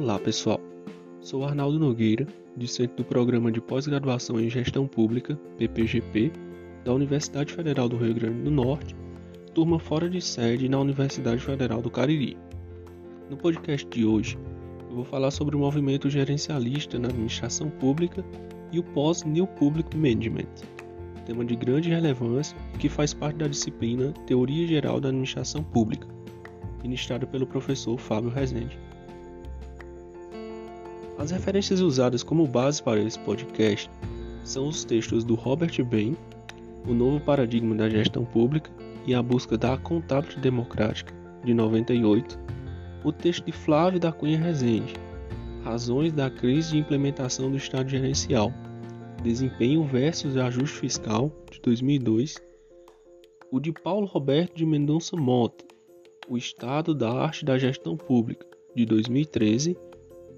Olá pessoal, sou Arnaldo Nogueira, discente do Programa de Pós-Graduação em Gestão Pública, PPGP, da Universidade Federal do Rio Grande do Norte, turma fora de sede na Universidade Federal do Cariri. No podcast de hoje, eu vou falar sobre o movimento gerencialista na administração pública e o pós-New Public Management, tema de grande relevância que faz parte da disciplina Teoria Geral da Administração Pública, ministrada pelo professor Fábio Rezende. As referências usadas como base para esse podcast são os textos do Robert Bain, O Novo Paradigma da Gestão Pública e a Busca da Accountability Democrática, de 98, o texto de Flávio da Cunha Rezende, Razões da Crise de Implementação do Estado Gerencial, Desempenho versus Ajuste Fiscal, de 2002, o de Paulo Roberto de Mendonça Mota, O Estado da Arte da Gestão Pública, de 2013,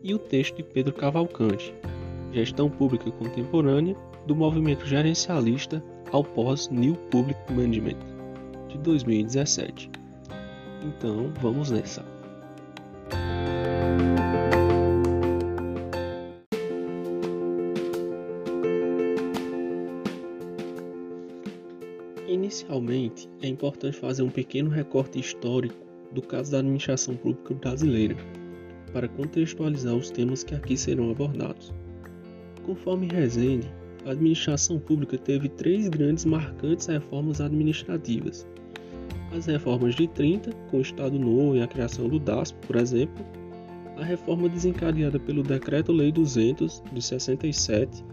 e o texto de Pedro Cavalcante, Gestão Pública Contemporânea do Movimento Gerencialista ao Pós-New Public Management, de 2017. Então, vamos nessa. Inicialmente, é importante fazer um pequeno recorte histórico do caso da administração pública brasileira para contextualizar os temas que aqui serão abordados. Conforme Rezende, a administração pública teve três grandes marcantes reformas administrativas. As reformas de 30, com o Estado Novo e a criação do DASP, por exemplo, a reforma desencadeada pelo Decreto-Lei 200 de 67,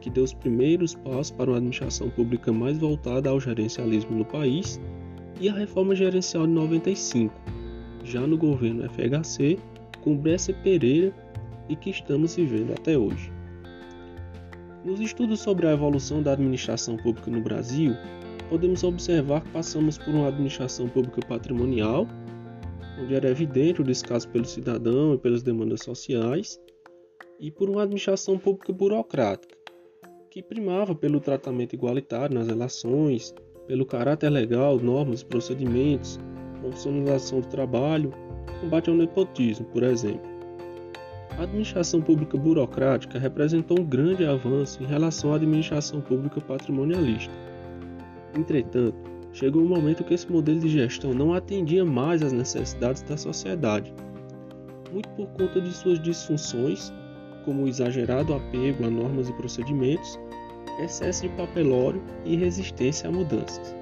que deu os primeiros passos para uma administração pública mais voltada ao gerencialismo no país, e a reforma gerencial de 95, já no governo FHC, com Brescia Pereira e que estamos vivendo até hoje. Nos estudos sobre a evolução da administração pública no Brasil, podemos observar que passamos por uma administração pública patrimonial, onde era evidente o descaso pelo cidadão e pelas demandas sociais, e por uma administração pública burocrática, que primava pelo tratamento igualitário nas relações, pelo caráter legal, normas procedimentos, profissionalização do trabalho combate ao nepotismo, por exemplo. A administração pública burocrática representou um grande avanço em relação à administração pública patrimonialista. Entretanto, chegou um momento que esse modelo de gestão não atendia mais às necessidades da sociedade, muito por conta de suas disfunções, como o exagerado apego a normas e procedimentos, excesso de papelório e resistência a mudanças.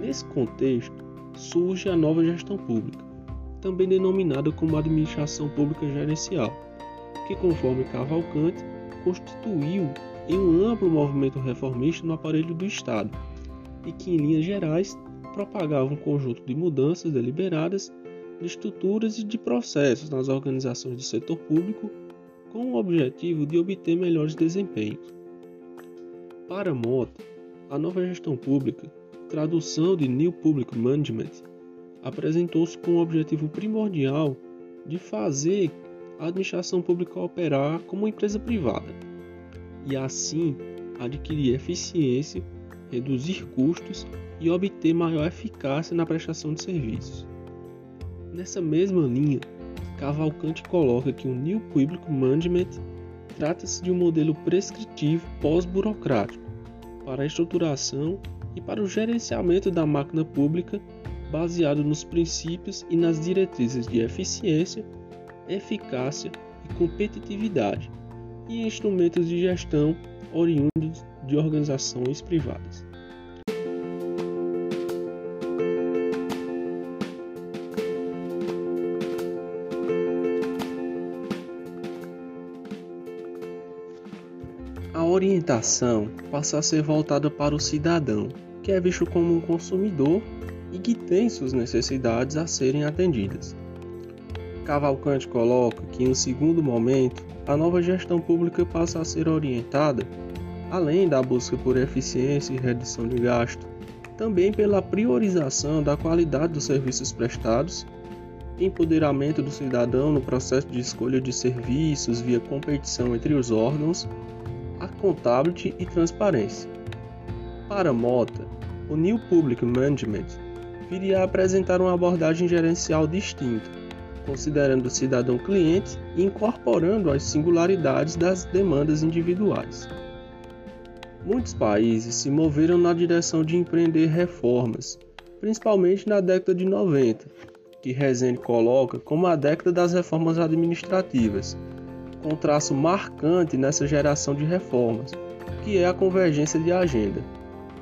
Nesse contexto, surge a nova gestão pública, também denominada como administração pública gerencial, que, conforme Cavalcante, constituiu em um amplo movimento reformista no aparelho do Estado e que, em linhas gerais, propagava um conjunto de mudanças deliberadas de estruturas e de processos nas organizações do setor público com o objetivo de obter melhores desempenhos. Para Mota, a nova gestão pública, tradução de New Public Management, apresentou-se com o objetivo primordial de fazer a administração pública operar como uma empresa privada e assim adquirir eficiência, reduzir custos e obter maior eficácia na prestação de serviços. Nessa mesma linha, Cavalcante coloca que o New Public Management trata-se de um modelo prescritivo pós-burocrático para a estruturação e para o gerenciamento da máquina pública baseado nos princípios e nas diretrizes de eficiência, eficácia e competitividade, e instrumentos de gestão oriundos de organizações privadas. A orientação passa a ser voltada para o cidadão, que é visto como um consumidor e que tem suas necessidades a serem atendidas. Cavalcante coloca que, em um segundo momento, a nova gestão pública passa a ser orientada, além da busca por eficiência e redução de gasto, também pela priorização da qualidade dos serviços prestados, empoderamento do cidadão no processo de escolha de serviços via competição entre os órgãos, accountability e transparência. Para Mota, o New Public Management viria a apresentar uma abordagem gerencial distinta, considerando o cidadão cliente e incorporando as singularidades das demandas individuais. Muitos países se moveram na direção de empreender reformas, principalmente na década de 90, que Rezende coloca como a década das reformas administrativas, com traço marcante nessa geração de reformas, que é a convergência de agenda,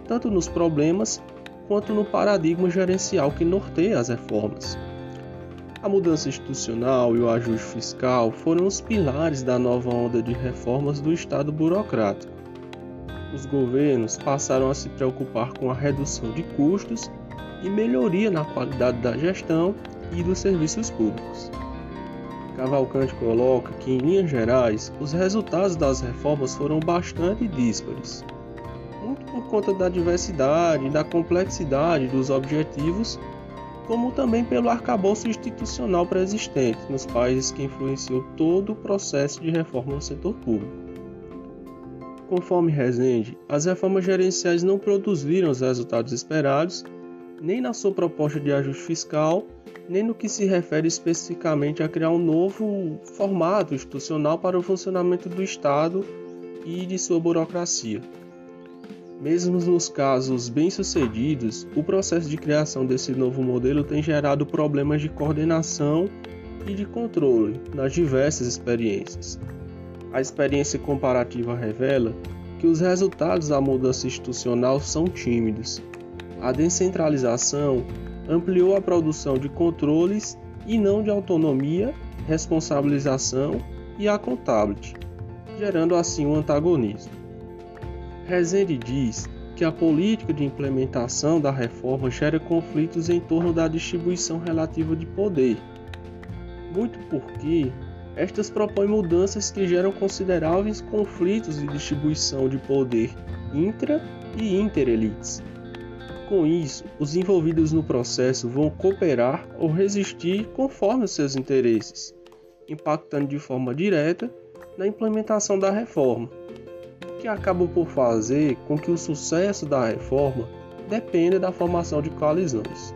tanto nos problemas quanto no paradigma gerencial que norteia as reformas. A mudança institucional e o ajuste fiscal foram os pilares da nova onda de reformas do Estado burocrático. Os governos passaram a se preocupar com a redução de custos e melhoria na qualidade da gestão e dos serviços públicos. Cavalcante coloca que, em linhas gerais, os resultados das reformas foram bastante díspares, muito por conta da diversidade e da complexidade dos objetivos, como também pelo arcabouço institucional pré-existente nos países que influenciou todo o processo de reforma no setor público. Conforme Rezende, as reformas gerenciais não produziram os resultados esperados, nem na sua proposta de ajuste fiscal, nem no que se refere especificamente a criar um novo formato institucional para o funcionamento do Estado e de sua burocracia. Mesmo nos casos bem-sucedidos, o processo de criação desse novo modelo tem gerado problemas de coordenação e de controle nas diversas experiências. A experiência comparativa revela que os resultados da mudança institucional são tímidos. A descentralização ampliou a produção de controles e não de autonomia, responsabilização e accountability, gerando assim um antagonismo. Rezende diz que a política de implementação da reforma gera conflitos em torno da distribuição relativa de poder, muito porque estas propõem mudanças que geram consideráveis conflitos de distribuição de poder intra e interelites. Com isso, os envolvidos no processo vão cooperar ou resistir conforme os seus interesses, impactando de forma direta na implementação da reforma, que acaba por fazer com que o sucesso da reforma dependa da formação de coalizões.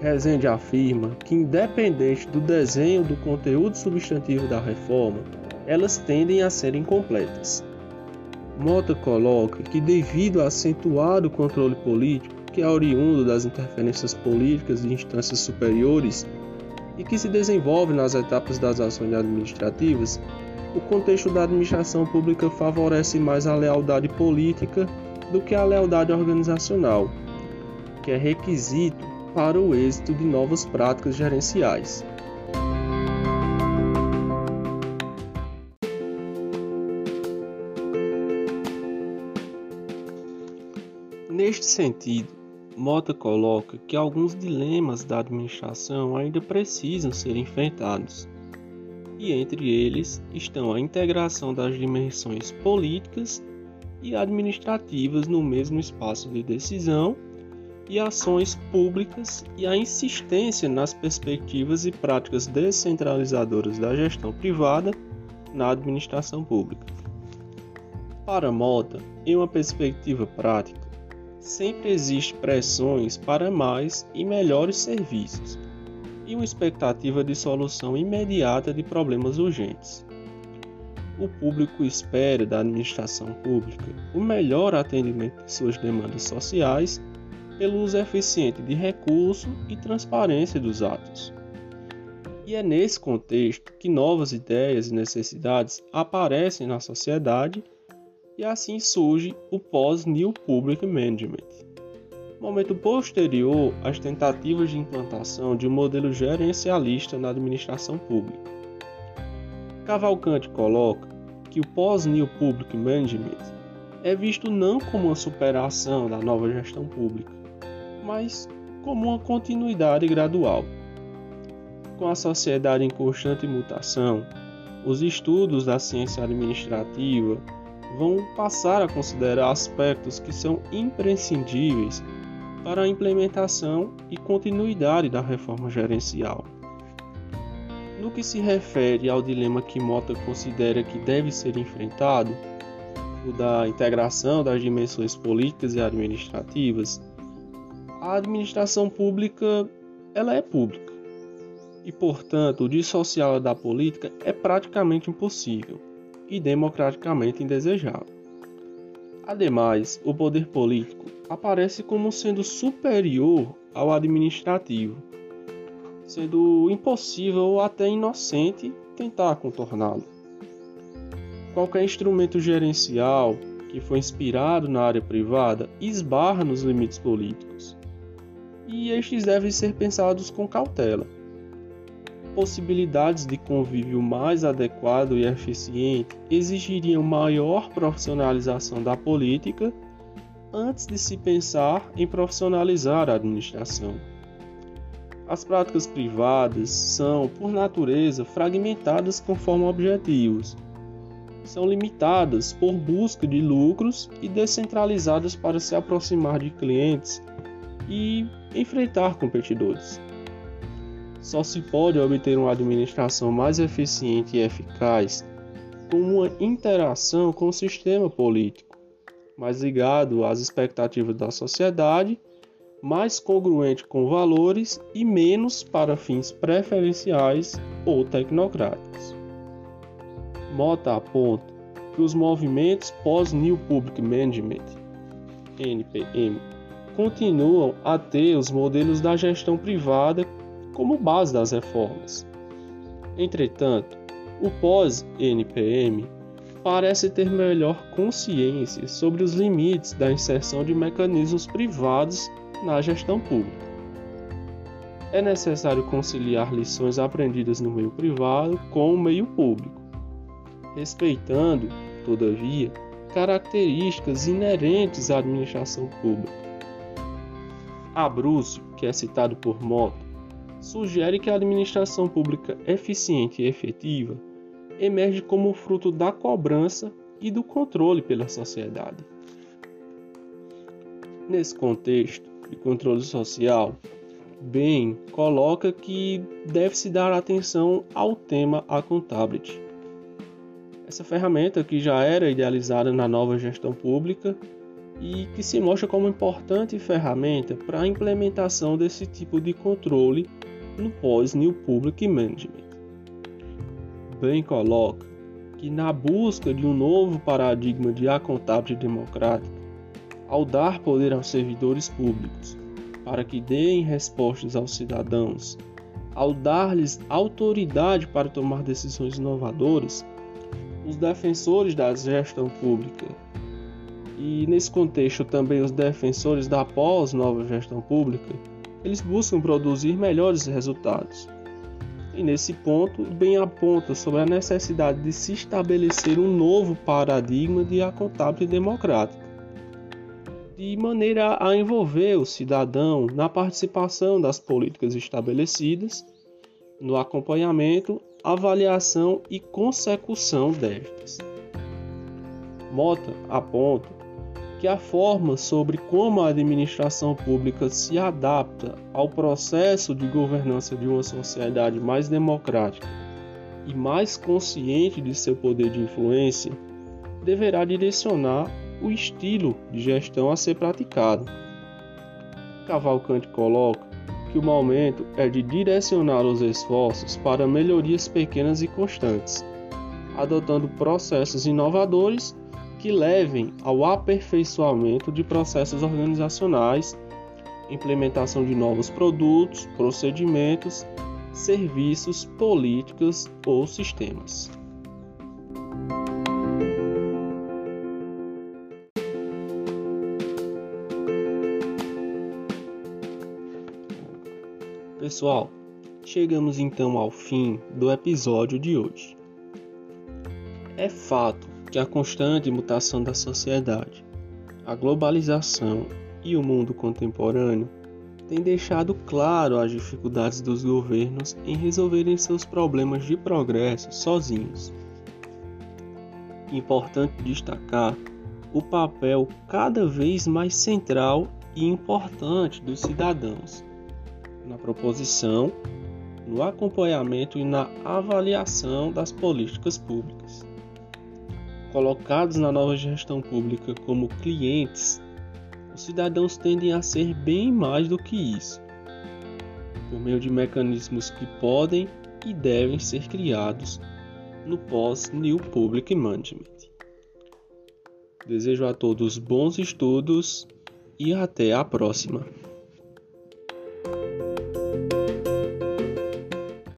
Rezende afirma que, independente do desenho do conteúdo substantivo da reforma, elas tendem a ser incompletas. Mota coloca que, devido ao acentuado controle político, que é oriundo das interferências políticas de instâncias superiores e que se desenvolve nas etapas das ações administrativas, o contexto da administração pública favorece mais a lealdade política do que a lealdade organizacional, que é requisito para o êxito de novas práticas gerenciais. Neste sentido, Mota coloca que alguns dilemas da administração ainda precisam ser enfrentados, e entre eles estão a integração das dimensões políticas e administrativas no mesmo espaço de decisão e ações públicas e a insistência nas perspectivas e práticas descentralizadoras da gestão privada na administração pública. Para Mota, em uma perspectiva prática, sempre existe pressões para mais e melhores serviços e uma expectativa de solução imediata de problemas urgentes. O público espera da administração pública o melhor atendimento de suas demandas sociais pelo uso eficiente de recursos e transparência dos atos. E é nesse contexto que novas ideias e necessidades aparecem na sociedade e assim surge o pós-New Public Management. Momento posterior às tentativas de implantação de um modelo gerencialista na administração pública. Cavalcante coloca que o pós-New Public Management é visto não como uma superação da nova gestão pública, mas como uma continuidade gradual. Com a sociedade em constante mutação, os estudos da ciência administrativa vão passar a considerar aspectos que são imprescindíveis para a implementação e continuidade da reforma gerencial. No que se refere ao dilema que Mota considera que deve ser enfrentado, o da integração das dimensões políticas e administrativas, a administração pública ela é pública e, portanto, dissociá-la da política é praticamente impossível e democraticamente indesejável. Ademais, o poder político aparece como sendo superior ao administrativo, sendo impossível ou até inocente tentar contorná-lo. Qualquer instrumento gerencial que foi inspirado na área privada esbarra nos limites políticos, e estes devem ser pensados com cautela. Possibilidades de convívio mais adequado e eficiente exigiriam maior profissionalização da política antes de se pensar em profissionalizar a administração. As práticas privadas são, por natureza, fragmentadas conforme objetivos. São limitadas por busca de lucros e descentralizadas para se aproximar de clientes e enfrentar competidores. Só se pode obter uma administração mais eficiente e eficaz com uma interação com o sistema político, mais ligado às expectativas da sociedade, mais congruente com valores e menos para fins preferenciais ou tecnocráticos. Mota aponta que os movimentos pós-New Public Management, NPM, continuam a ter os modelos da gestão privada como base das reformas. Entretanto, o pós-NPM parece ter melhor consciência sobre os limites da inserção de mecanismos privados na gestão pública. É necessário conciliar lições aprendidas no meio privado com o meio público, respeitando, todavia, características inerentes à administração pública Abruzio, que é citado por Mota, sugere que a administração pública eficiente e efetiva emerge como fruto da cobrança e do controle pela sociedade. Nesse contexto de controle social, Bem coloca que deve-se dar atenção ao tema accountability. Essa ferramenta que já era idealizada na nova gestão pública e que se mostra como importante ferramenta para a implementação desse tipo de controle no pós-New Public Management. Bem coloca que na busca de um novo paradigma de accountability democrática, ao dar poder aos servidores públicos para que deem respostas aos cidadãos, ao dar-lhes autoridade para tomar decisões inovadoras, os defensores da gestão pública e nesse contexto também os defensores da pós-nova gestão pública, eles buscam produzir melhores resultados. E nesse ponto, bem aponta sobre a necessidade de se estabelecer um novo paradigma de accountability democrática, de maneira a envolver o cidadão na participação das políticas estabelecidas, no acompanhamento, avaliação e consecução destas. Mota aponta que a forma sobre como a administração pública se adapta ao processo de governança de uma sociedade mais democrática e mais consciente de seu poder de influência deverá direcionar o estilo de gestão a ser praticado. Cavalcante coloca que o momento é de direcionar os esforços para melhorias pequenas e constantes, adotando processos inovadores que levem ao aperfeiçoamento de processos organizacionais, implementação de novos produtos, procedimentos, serviços, políticas ou sistemas. Pessoal, chegamos então ao fim do episódio de hoje. É fato que a constante mutação da sociedade, a globalização e o mundo contemporâneo têm deixado claro as dificuldades dos governos em resolverem seus problemas de progresso sozinhos. Importante destacar o papel cada vez mais central e importante dos cidadãos na proposição, no acompanhamento e na avaliação das políticas públicas colocados na nova gestão pública como clientes, os cidadãos tendem a ser bem mais do que isso. por meio de mecanismos que podem e devem ser criados no pós-New Public Management. Desejo a todos bons estudos e até a próxima.